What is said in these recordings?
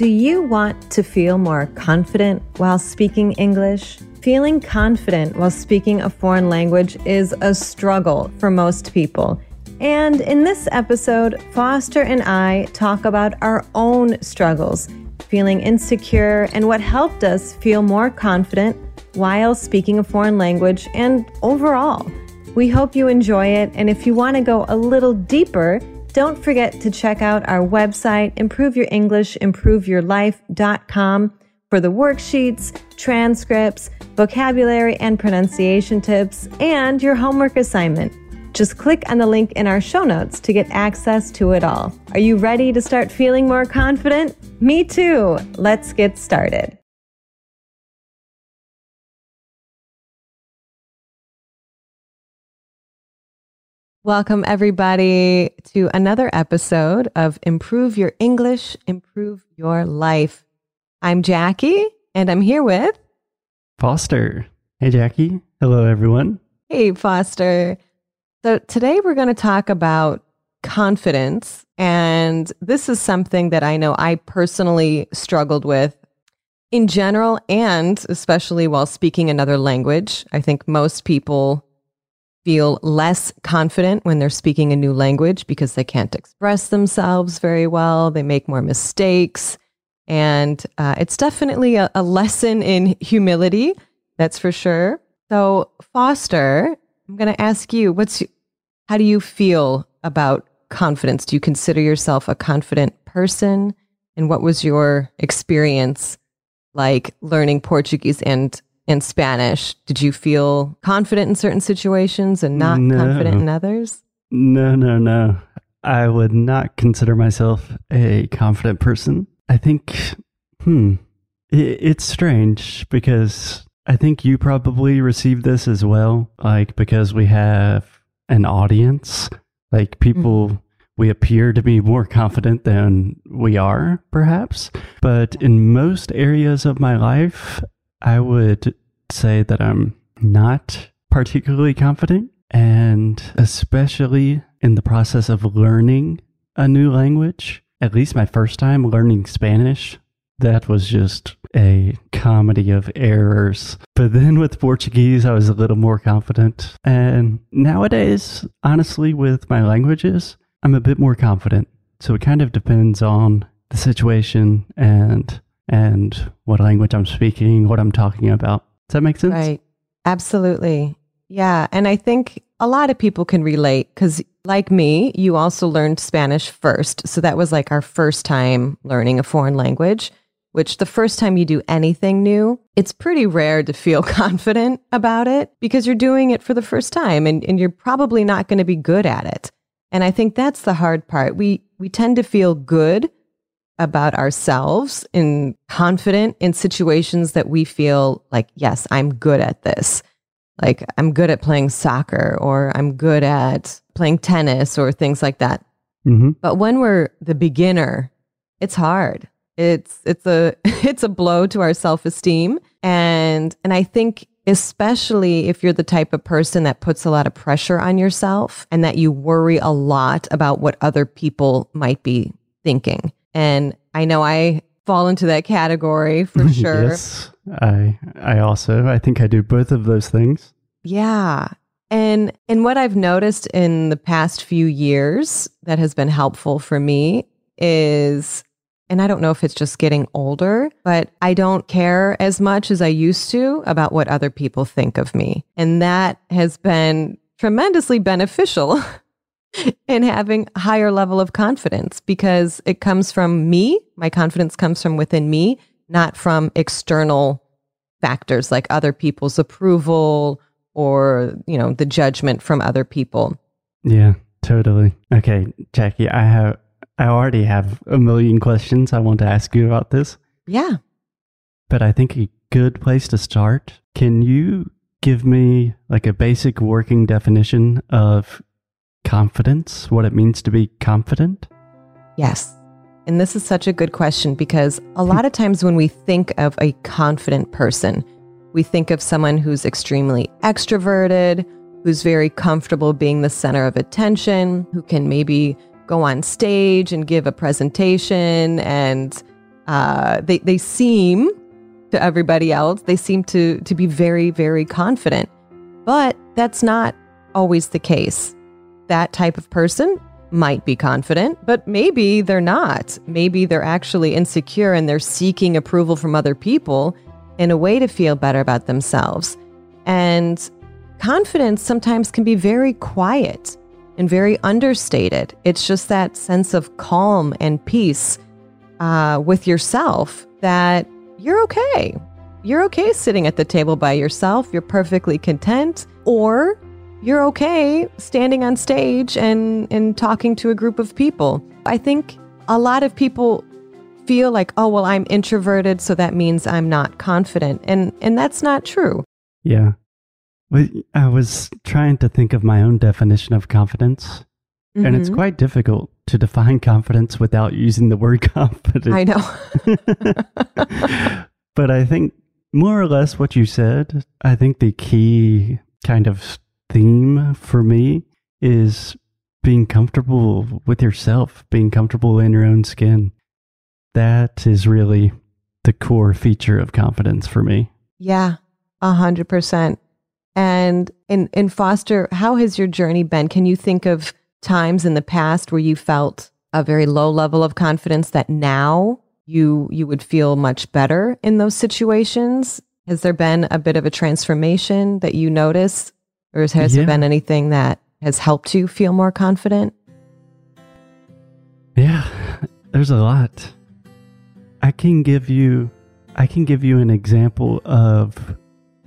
Do you want to feel more confident while speaking English? Feeling confident while speaking a foreign language is a struggle for most people. And in this episode, Foster and I talk about our own struggles, feeling insecure, and what helped us feel more confident while speaking a foreign language and overall. We hope you enjoy it. And if you want to go a little deeper, don't forget to check out our website, improveyourenglishimproveyouRlife.com for the worksheets, transcripts, vocabulary and pronunciation tips, and your homework assignment. Just click on the link in our show notes to get access to it all. Are you ready to start feeling more confident? Me too. Let's get started. Welcome, everybody, to another episode of Improve Your English, Improve Your Life. I'm Jackie, and I'm here with Foster. Hey, Jackie. Hello, everyone. Hey, Foster. So, today we're going to talk about confidence. And this is something that I know I personally struggled with in general, and especially while speaking another language. I think most people feel less confident when they're speaking a new language because they can't express themselves very well. They make more mistakes. And uh, it's definitely a, a lesson in humility, that's for sure. So, Foster, I'm going to ask you, what's how do you feel about confidence? Do you consider yourself a confident person? And what was your experience like learning Portuguese and in Spanish, did you feel confident in certain situations and not no. confident in others? No, no, no. I would not consider myself a confident person. I think, hmm, it, it's strange because I think you probably received this as well. Like, because we have an audience, like people. Mm-hmm we appear to be more confident than we are, perhaps. But in most areas of my life, I would say that I'm not particularly confident, and especially in the process of learning a new language, at least my first time learning Spanish, that was just a comedy of errors. But then with Portuguese, I was a little more confident. And nowadays, honestly, with my languages, I'm a bit more confident. So it kind of depends on the situation and and what language I'm speaking, what I'm talking about. Does that make sense? Right. Absolutely. Yeah. And I think a lot of people can relate because, like me, you also learned Spanish first. So that was like our first time learning a foreign language, which the first time you do anything new, it's pretty rare to feel confident about it because you're doing it for the first time and, and you're probably not going to be good at it. And I think that's the hard part. We, we tend to feel good about ourselves and confident in situations that we feel like, yes, I'm good at this. Like, I'm good at playing soccer or I'm good at playing tennis or things like that. Mm-hmm. But when we're the beginner, it's hard. It's it's a it's a blow to our self-esteem and and I think especially if you're the type of person that puts a lot of pressure on yourself and that you worry a lot about what other people might be thinking. And I know I fall into that category for sure. yes. I I also I think I do both of those things. Yeah. And and what I've noticed in the past few years that has been helpful for me is and I don't know if it's just getting older, but I don't care as much as I used to about what other people think of me. And that has been tremendously beneficial and having a higher level of confidence because it comes from me. My confidence comes from within me, not from external factors like other people's approval or, you know, the judgment from other people. Yeah, totally. Okay, Jackie, I have I already have a million questions I want to ask you about this. Yeah. But I think a good place to start, can you give me like a basic working definition of confidence, what it means to be confident? Yes. And this is such a good question because a lot of times when we think of a confident person, we think of someone who's extremely extroverted, who's very comfortable being the center of attention, who can maybe go on stage and give a presentation and uh, they they seem to everybody else they seem to to be very very confident, but that's not always the case. That type of person might be confident, but maybe they're not. Maybe they're actually insecure and they're seeking approval from other people in a way to feel better about themselves. And confidence sometimes can be very quiet and very understated. It's just that sense of calm and peace uh, with yourself that you're okay. You're okay sitting at the table by yourself. You're perfectly content. Or you're okay standing on stage and, and talking to a group of people. I think a lot of people feel like, oh, well, I'm introverted, so that means I'm not confident. And, and that's not true. Yeah. I was trying to think of my own definition of confidence, mm-hmm. and it's mm-hmm. quite difficult to define confidence without using the word confidence. I know. but I think more or less what you said, I think the key kind of theme for me is being comfortable with yourself, being comfortable in your own skin. That is really the core feature of confidence for me. Yeah, a hundred percent. And in, in foster, how has your journey been? Can you think of times in the past where you felt a very low level of confidence that now you you would feel much better in those situations? Has there been a bit of a transformation that you notice or has yeah. there been anything that has helped you feel more confident? Yeah, there's a lot. I can give you I can give you an example of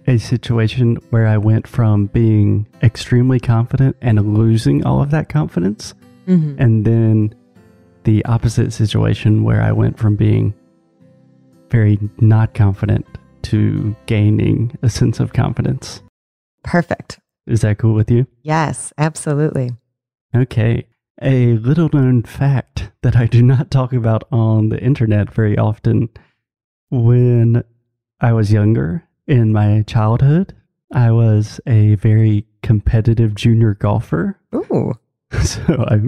a situation where I went from being extremely confident and losing all of that confidence mm-hmm. and then the opposite situation where I went from being very not confident to gaining a sense of confidence. Perfect. Is that cool with you? Yes, absolutely. Okay. A little known fact that I do not talk about on the internet very often. When I was younger, in my childhood, I was a very competitive junior golfer. Ooh. So I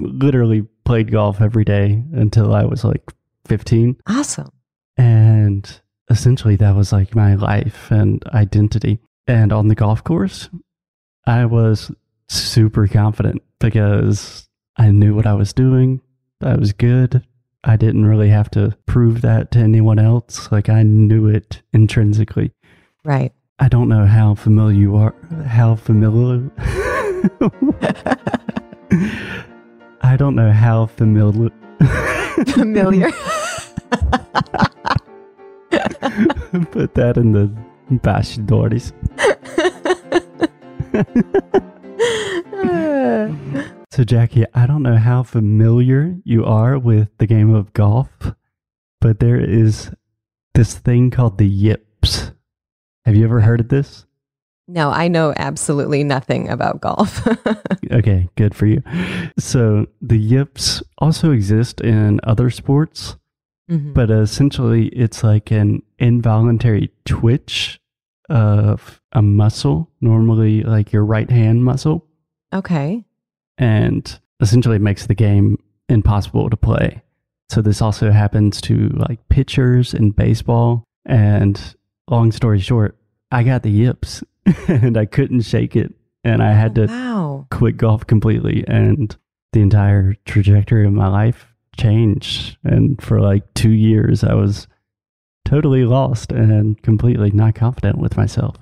literally played golf every day until I was like 15. Awesome. And essentially, that was like my life and identity. And on the golf course, I was super confident because I knew what I was doing. I was good. I didn't really have to prove that to anyone else. Like I knew it intrinsically. Right. I don't know how familiar you are. How familiar? I don't know how familiar. familiar. Put that in the bastardores. So, Jackie, I don't know how familiar you are with the game of golf, but there is this thing called the yips. Have you ever heard of this? No, I know absolutely nothing about golf. okay, good for you. So, the yips also exist in other sports, mm-hmm. but essentially it's like an involuntary twitch of a muscle, normally like your right hand muscle. Okay. And essentially it makes the game impossible to play. So this also happens to like pitchers in baseball. And long story short, I got the yips and I couldn't shake it. And I had oh, to wow. quit golf completely. And the entire trajectory of my life changed. And for like two years, I was totally lost and completely not confident with myself.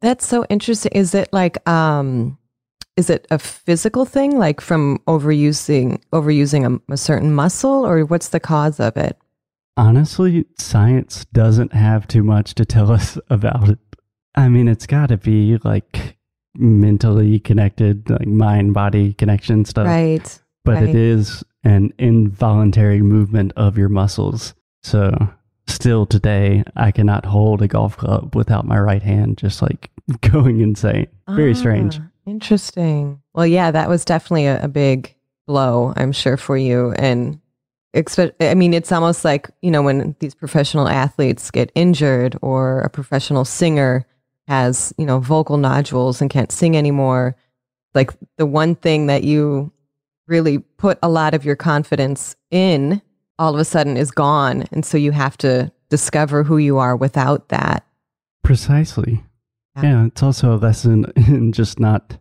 That's so interesting. Is it like um is it a physical thing like from overusing overusing a, a certain muscle or what's the cause of it? Honestly, science doesn't have too much to tell us about it. I mean, it's got to be like mentally connected, like mind body connection stuff. Right. But right. it is an involuntary movement of your muscles. So still today, I cannot hold a golf club without my right hand just like going insane. Very ah, strange. Interesting. Well, yeah, that was definitely a, a big blow, I'm sure, for you. And expect, I mean, it's almost like, you know, when these professional athletes get injured or a professional singer has, you know, vocal nodules and can't sing anymore. Like the one thing that you really put a lot of your confidence in all of a sudden is gone. And so you have to discover who you are without that. Precisely. Yeah. Yeah, it's also a lesson in just not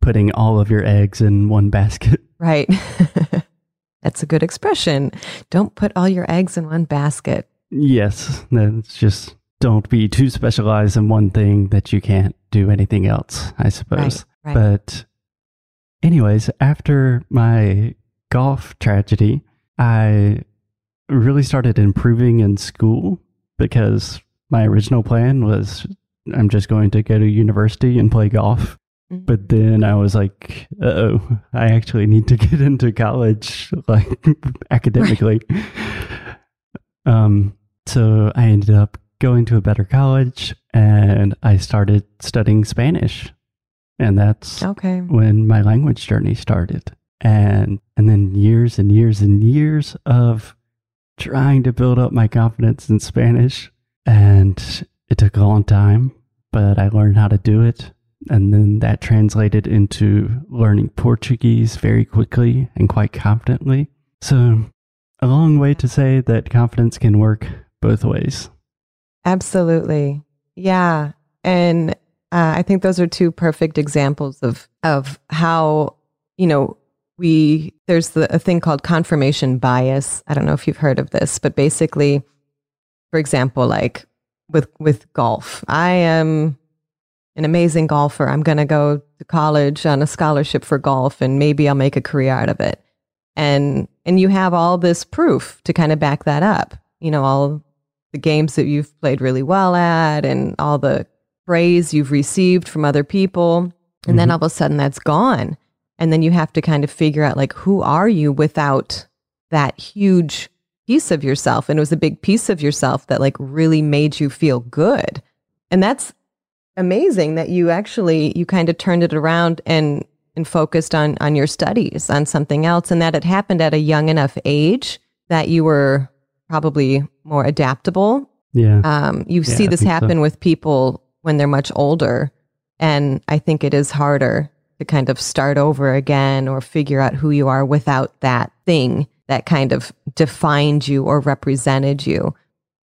putting all of your eggs in one basket. Right. That's a good expression. Don't put all your eggs in one basket. Yes, that's just don't be too specialized in one thing that you can't do anything else, I suppose. right. But, anyways, after my golf tragedy, I really started improving in school because my original plan was I'm just going to go to university and play golf. Mhm. But then I was like, oh, I actually need to get into college, like academically. um, so I ended up going to a better college and I started studying Spanish. And that's Okay. when my language journey started. And and then years and years and years of trying to build up my confidence in Spanish. And it took a long time, but I learned how to do it. And then that translated into learning Portuguese very quickly and quite confidently. So, a long way to say that confidence can work both ways. Absolutely. Yeah. And uh, I think those are two perfect examples of of how, you know, we there's the, a thing called confirmation bias. I don't know if you've heard of this, but basically, for example, like with with golf, I am an amazing golfer. I'm going to go to college on a scholarship for golf and maybe I'll make a career out of it. And and you have all this proof to kind of back that up. You know, all the games that you've played really well at and all the praise you've received from other people. And then Mhm. all of a sudden that's gone. And then you have to kind of figure out like who are you without that huge piece of yourself. And it was a big piece of yourself that like really made you feel good. And that's amazing that you actually you kind of turned it around and and focused on on your studies on something else and that it happened at a young enough age that you were probably more adaptable Yeah. um, you Yeah, see this think so. happen with people when they're much older and i think it is harder to kind of start over again or figure out who you are without that thing that kind of defined you or represented you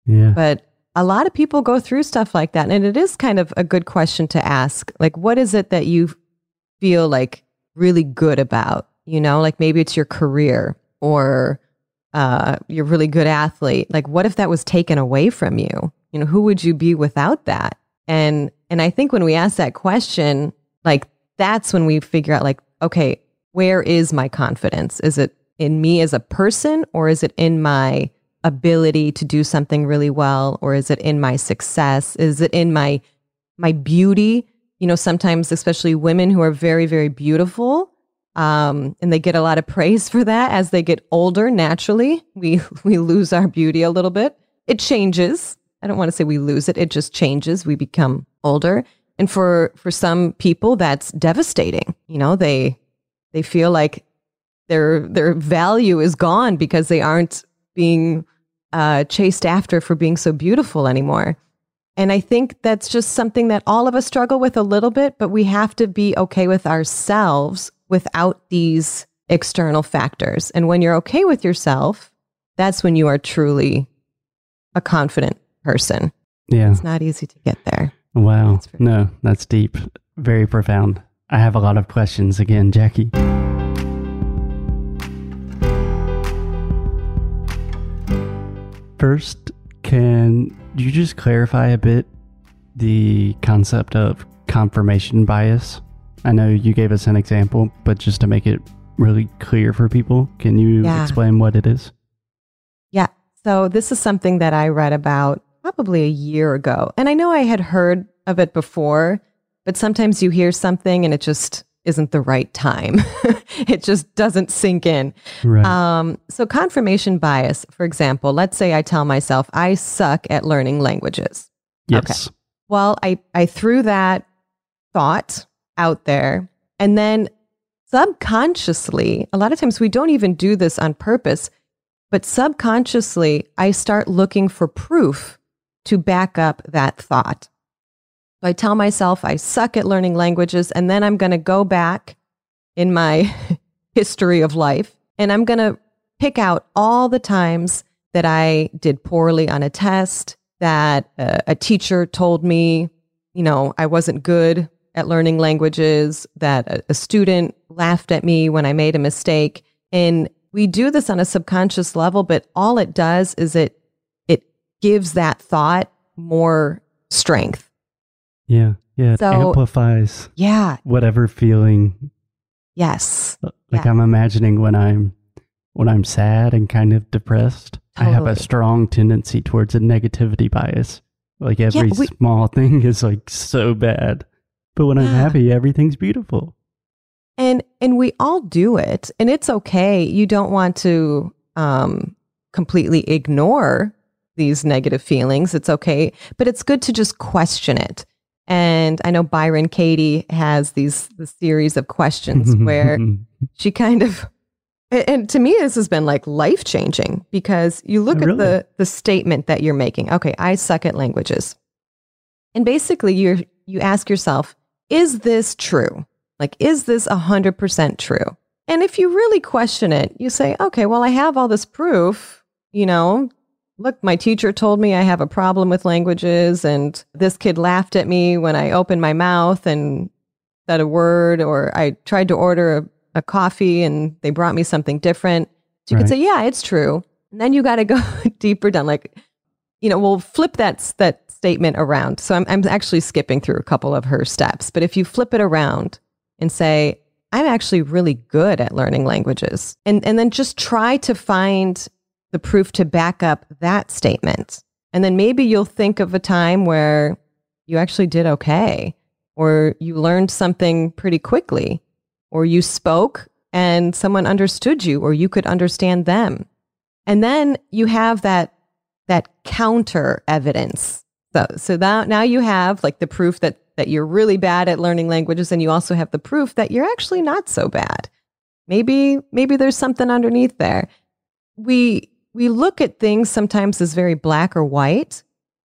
yeah. but a lot of people go through stuff like that. And it is kind of a good question to ask. Like, what is it that you feel like really good about? You know, like maybe it's your career or uh, you're a really good athlete. Like, what if that was taken away from you? You know, who would you be without that? And and I think when we ask that question, like that's when we figure out, like, okay, where is my confidence? Is it in me as a person, or is it in my ability to do something really well or is it in my success? Is it in my my beauty? You know sometimes especially women who are very very beautiful um, and they get a lot of praise for that as they get older naturally we we lose our beauty a little bit. It changes. I don't want to say we lose it it just changes. We become older and for for some people that's devastating you know they they feel like their their value is gone because they aren't being uh, chased after for being so beautiful anymore. And I think that's just something that all of us struggle with a little bit, but we have to be okay with ourselves without these external factors. And when you're okay with yourself, that's when you are truly a confident person. Yeah. It's not easy to get there. Wow. That's very- No, that's deep. Very profound. I have a lot of questions again, Jackie. First, can you just clarify a bit the concept of confirmation bias? I know you gave us an example, but just to make it really clear for people, can you Yeah. explain what it is? Yeah. So this is something that I read about probably a year ago. And I know I had heard of it before, but sometimes you hear something and it just isn't the right time. it just doesn't sink in. Right. Um, so confirmation bias, for example, let's say I tell myself I suck at learning languages. yes. Well, I, I threw that thought out there. And then subconsciously, a lot of times we don't even do this on purpose, but subconsciously, I start looking for proof to back up that thought. I tell myself I suck at learning languages, and then I'm going to go back in my history of life and I'm going to pick out all the times that I did poorly on a test, that uh, a teacher told me, you know, I wasn't good at learning languages, that a, a student laughed at me when I made a mistake. And we do this on a subconscious level, but all it does is it gives that thought more strength. Yeah. Yeah. It So- amplifies Yeah. whatever feeling Yes. like Yeah. I'm imagining when I'm when I'm sad and kind of depressed, I have a strong tendency towards a negativity bias. Like every we- small thing is like so bad. But when I'm Yeah. happy, everything's beautiful. And and we all do it, and it's okay. You don't want to um, completely ignore these negative feelings. It's okay, but it's good to just question it. And I know Byron Katie has these the series of questions where she kind of and- to me this has been like life changing because you look Oh, at really? the the statement that you're making okay i suck at languages and basically you're you ask yourself is this true like is this 100% true and if you really question it you say okay well i have all this proof you know look my teacher told me i have a problem with languages and this kid laughed at me when i opened my mouth and said a word or I tried to order a, a coffee and they brought me something different. So you Right. could say, yeah, it's true. And then you got to go deeper down. Like, you know, we'll flip that, that statement around. So I'm, I'm actually skipping through a couple of her steps. But if you flip it around and say, I'm actually really good at learning languages, and, and then just try to find the proof to back up that statement. And then maybe you'll think of a time where you actually did okay or you learned something pretty quickly, or you spoke and someone understood you, or you could understand them. And then you have that that counter evidence. So so that now you have like the proof that that you're really bad at learning languages, and you also have the proof that you're actually not so bad. Maybe maybe there's something underneath there. We we look at things sometimes as very black or white,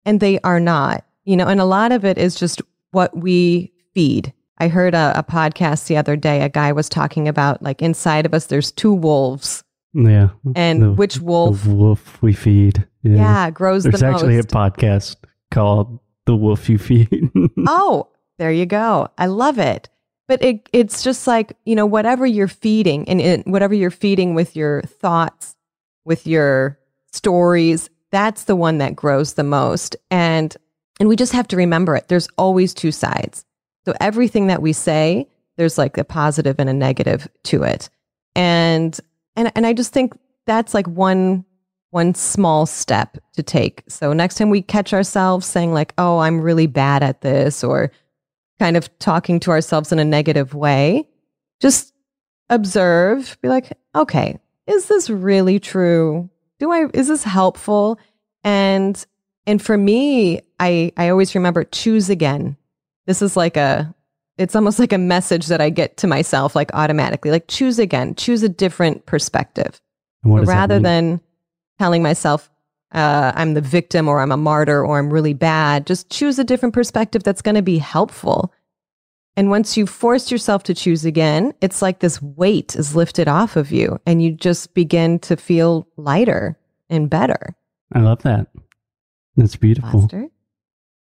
and they are not. You know, and a lot of it is just what we feed. I heard a, a podcast the other day. A guy was talking about like inside of us, there's two wolves, Yeah. and The- which wolf, wolf we feed. yeah, grows There's the actually most. a podcast called The Wolf You Feed. oh, there you go. I love it. But it, it's just like, you know, whatever you're feeding and it, whatever you're feeding with your thoughts, with your stories, that's the one that grows the most. And and we just have to remember it. There's always two sides. So everything that we say, there's like a positive and a negative to it. And and and I just think that's like one one small step to take. So next time we catch ourselves saying like, "Oh, I'm really bad at this," or kind of talking to ourselves in a negative way, just observe, be like, "Okay, is this really true? Do I is this helpful?" And and for me, I I always remember choose again. This is like a it's almost like a message that I get to myself like automatically. Like choose again, choose a different perspective. And what So does that rather than telling myself uh, I'm the victim or I'm a martyr or I'm really bad, just choose a different perspective that's going to be helpful. And once you force yourself to choose again, it's like this weight is lifted off of you and you just begin to feel lighter and better. I love that. That's beautiful. Foster?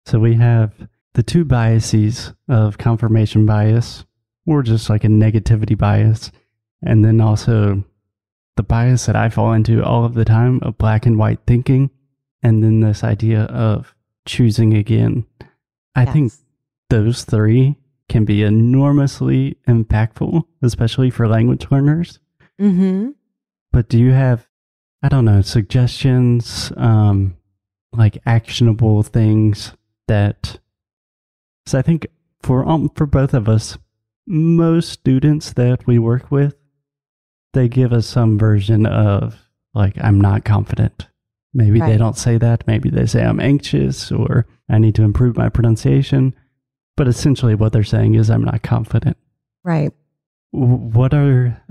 So we have the two biases of confirmation bias, or just like a negativity bias, and then also the bias that I fall into all of the time of black and white thinking, and then this idea of choosing again. I think those three can be enormously impactful, especially for language learners. Mm-hmm. But do you have, I don't know, suggestions, um, like actionable things that? So I think for um, for both of us, most students that we work with, they give us some version of like I'm not confident. Maybe they don't say that. Maybe they say I'm anxious or I need to improve my pronunciation. But essentially, what they're saying is I'm not confident. Right. What are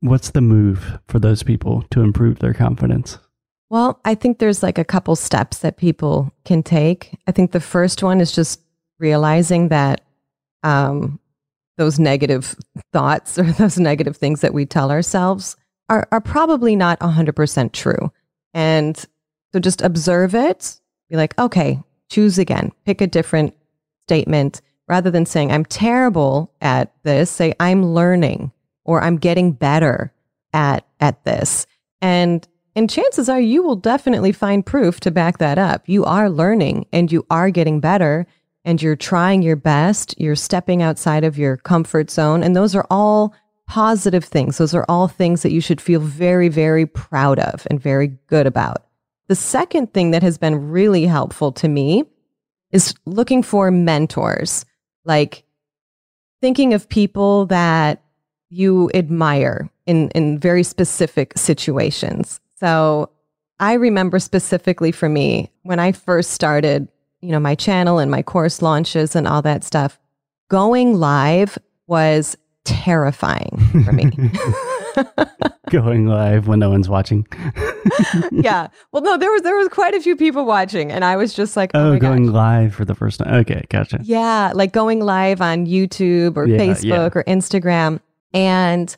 what's the move for those people to improve their confidence? Well, I think there's like a couple steps that people can take. I think the first one is just realizing that um, those negative thoughts or those negative things that we tell ourselves, are, are probably not 100% true. And so just observe it, be like, okay, choose again, pick a different statement rather than saying, I'm terrible at this, say, I'm learning or I'm getting better at, at this. And and chances are you will definitely find proof to back that up. You are learning and you are getting better and you're trying your best. You're stepping outside of your comfort zone. And those are all positive things. Those are all things that you should feel very, very proud of and very good about. The second thing that has been really helpful to me is looking for mentors, like thinking of people that you admire in, in very specific situations. So I remember specifically for me when I first started, you know, my channel and my course launches and all that stuff, going live was terrifying for me. going live when no one's watching. yeah. Well, no, there was there was quite a few people watching, and I was just like, oh, oh going gosh. live for the first time. Okay, gotcha. Yeah, like going live on YouTube or Yeah, Facebook yeah. or Instagram, and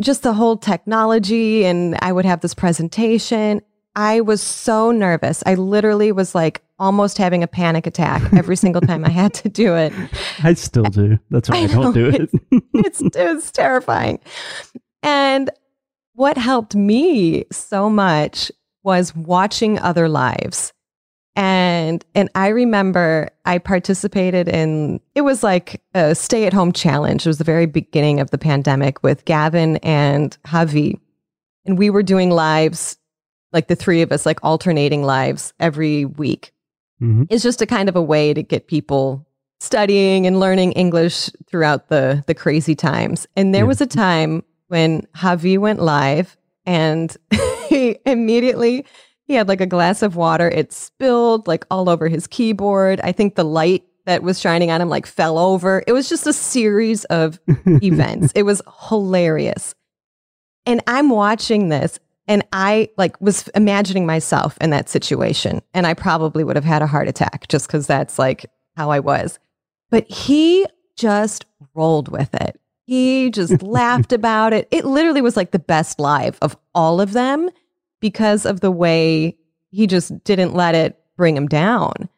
just the whole technology. And I would have this presentation. I was so nervous. I literally was like almost having a panic attack every single time I had to do it. I still do. That's why I, I don't do it. it's it's terrifying. And what helped me so much was watching other lives. And and I remember I participated in it was like a stay-at-home challenge. It was the very beginning of the pandemic with Gavin and Javi. And we were doing lives like the three of us like alternating lives every week Mhm. is just a kind of a way to get people studying and learning English throughout the the crazy times. And there Yeah. was a time when Javi went live and he immediately he had like a glass of water. It spilled like all over his keyboard. I think the light that was shining on him like fell over. It was just a series of events. It was hilarious. And I'm watching this and I like was imagining myself in that situation and I probably would have had a heart attack just cuz that's like how I was. But he just rolled with it. He just laughed about it. It literally was like the best live of all of them because of the way he just didn't let it bring him down.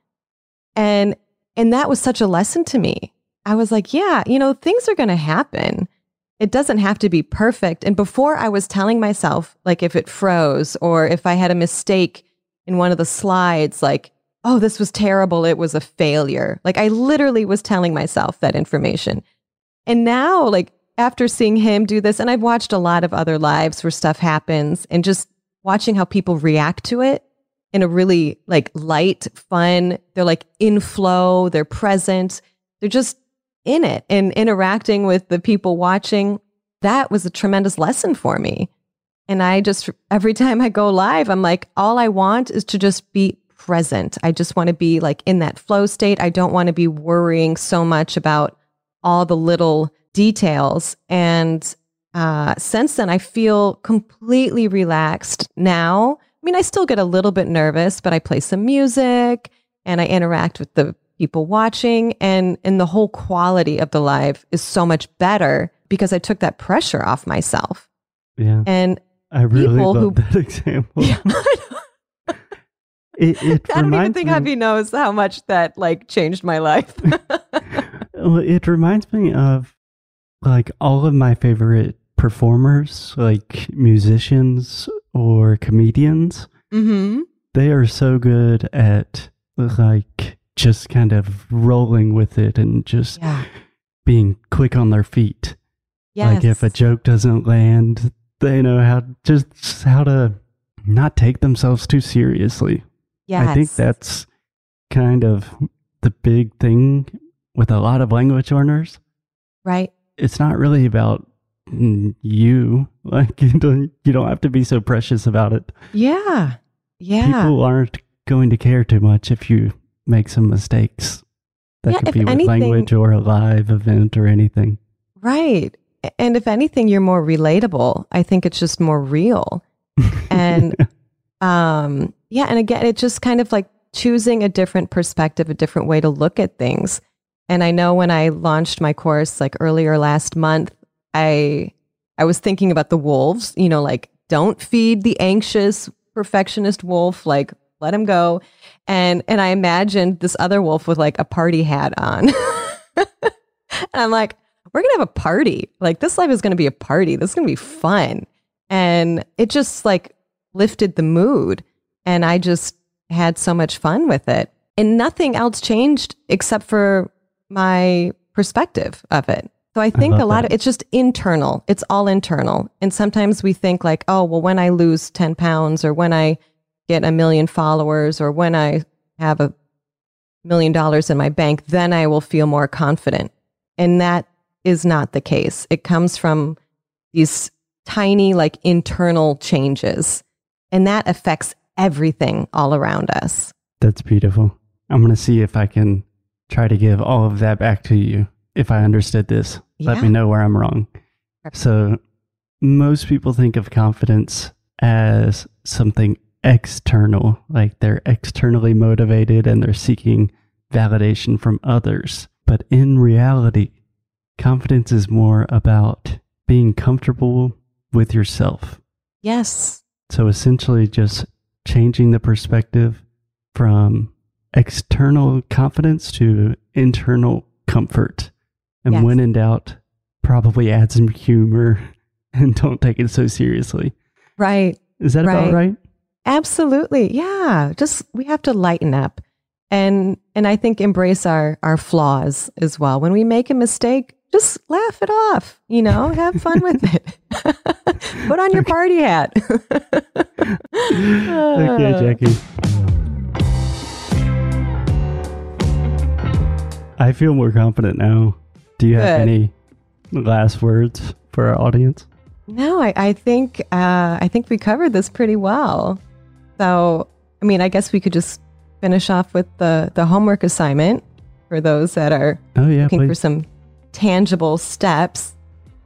And and that was such a lesson to me. I was like, yeah, you know, things are going to happen. It doesn't have to be perfect. And before I was telling myself, like, if it froze or if I had a mistake in one of the slides, like, oh, this was terrible. It was a failure. Like, I literally was telling myself that information. And now, like, after seeing him do this, and I've watched a lot of other lives where stuff happens and just watching how people react to it in a really like light, fun, they're like in flow, they're present, they're just in it and interacting with the people watching. That was a tremendous lesson for me. And I just, every time I go live, I'm like, all I want is to just be present. I just want to be like in that flow state. I don't want to be worrying so much about all the little details. And uh, since then, I feel completely relaxed now. I mean, I still get a little bit nervous, but I play some music and I interact with the people watching, and and the whole quality of the live is so much better because I took that pressure off myself. Yeah. And I really love who- that example. yeah, It, it I don't even think me, knows how much that like changed my life. It reminds me of like all of my favorite performers, like musicians or comedians. mm-hmm. They are so good at like just kind of rolling with it and just Yeah. being quick on their feet. Yes. Like if a joke doesn't land, they know how just how to not take themselves too seriously. yes. I think that's kind of the big thing with a lot of language learners. right. It's not really about you. Like you don't you don't have to be so precious about it. Yeah. Yeah. People aren't going to care too much if you make some mistakes. That Yeah, could be with anything- language or a live event or anything. Right. And if anything, you're more relatable. I think it's just more real. And um, yeah, and again, it's just kind of like choosing a different perspective, a different way to look at things. And I know when I launched my course like earlier last month, I I was thinking about the wolves, you know, like don't feed the anxious perfectionist wolf. Like, let him go. And and I imagined this other wolf with like a party hat on. and I'm like, we're gonna have a party. Like this life is gonna be a party. This is gonna be fun. And it just like lifted the mood. And I just had so much fun with it. And nothing else changed except for my perspective of it. So I think I a lot that. of it's just internal. It's all internal. And sometimes we think like, oh, well, when I lose 10 pounds or when I get a million followers or when I have a million dollars in my bank, then I will feel more confident. And that is not the case. It comes from these tiny, like internal changes. And that affects everything all around us. That's beautiful. I'm going to see if I can try to give all of that back to you. If I understood this, let me know where I'm wrong. Perfect. So, most people think of confidence as something external, like they're externally motivated and they're seeking validation from others. But in reality, confidence is more about being comfortable with yourself. Yes. So essentially, just changing the perspective from external confidence to internal comfort. And Yes. when in doubt, probably add some humor and don't take it so seriously. Right. Is that Right. about right? Absolutely. Yeah. Just we have to lighten up. And and I think embrace our our flaws as well. When we make a mistake, just laugh it off, you know, have fun with it. Put on your party hat. okay, Jackie. I feel more confident now. Do you have Good. any last words for our audience? No, I, I think uh, I think we covered this pretty well. So, I mean, I guess we could just finish off with the the homework assignment for those that are Oh, yeah, looking for some tangible steps.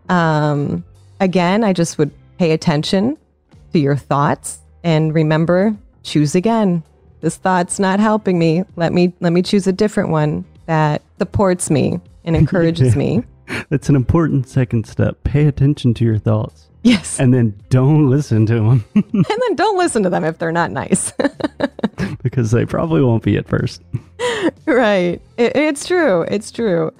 Um, again, I just would pay attention to your thoughts and remember, choose again. This thought's not helping me. Let me let me choose a different one that supports me and encourages me. That's an important second step. Pay attention to your thoughts Yes, and then don't listen to them and then don't listen to them if they're not nice. because they probably won't be at first. right. It, it's true. It's true.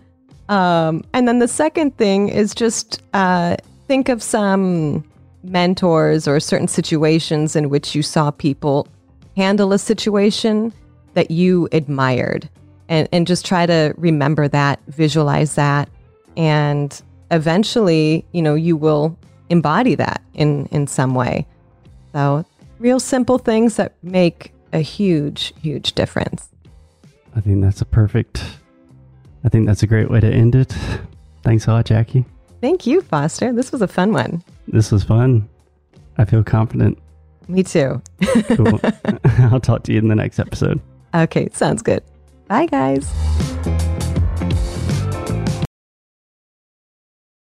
Um, and then the second thing is just uh, think of some mentors or certain situations in which you saw people handle a situation that you admired. And, and just try to remember that, visualize that, and eventually, you know, you will embody that in, in some way. So, real simple things that make a huge, huge difference. I think that's a perfect, I think that's a great way to end it. Thanks a lot, Jackie. Thank you, Foster. This was a fun one. This was fun. I feel confident. Me too. Cool. I'll talk to you in the next episode. Okay, sounds good. Bye, guys.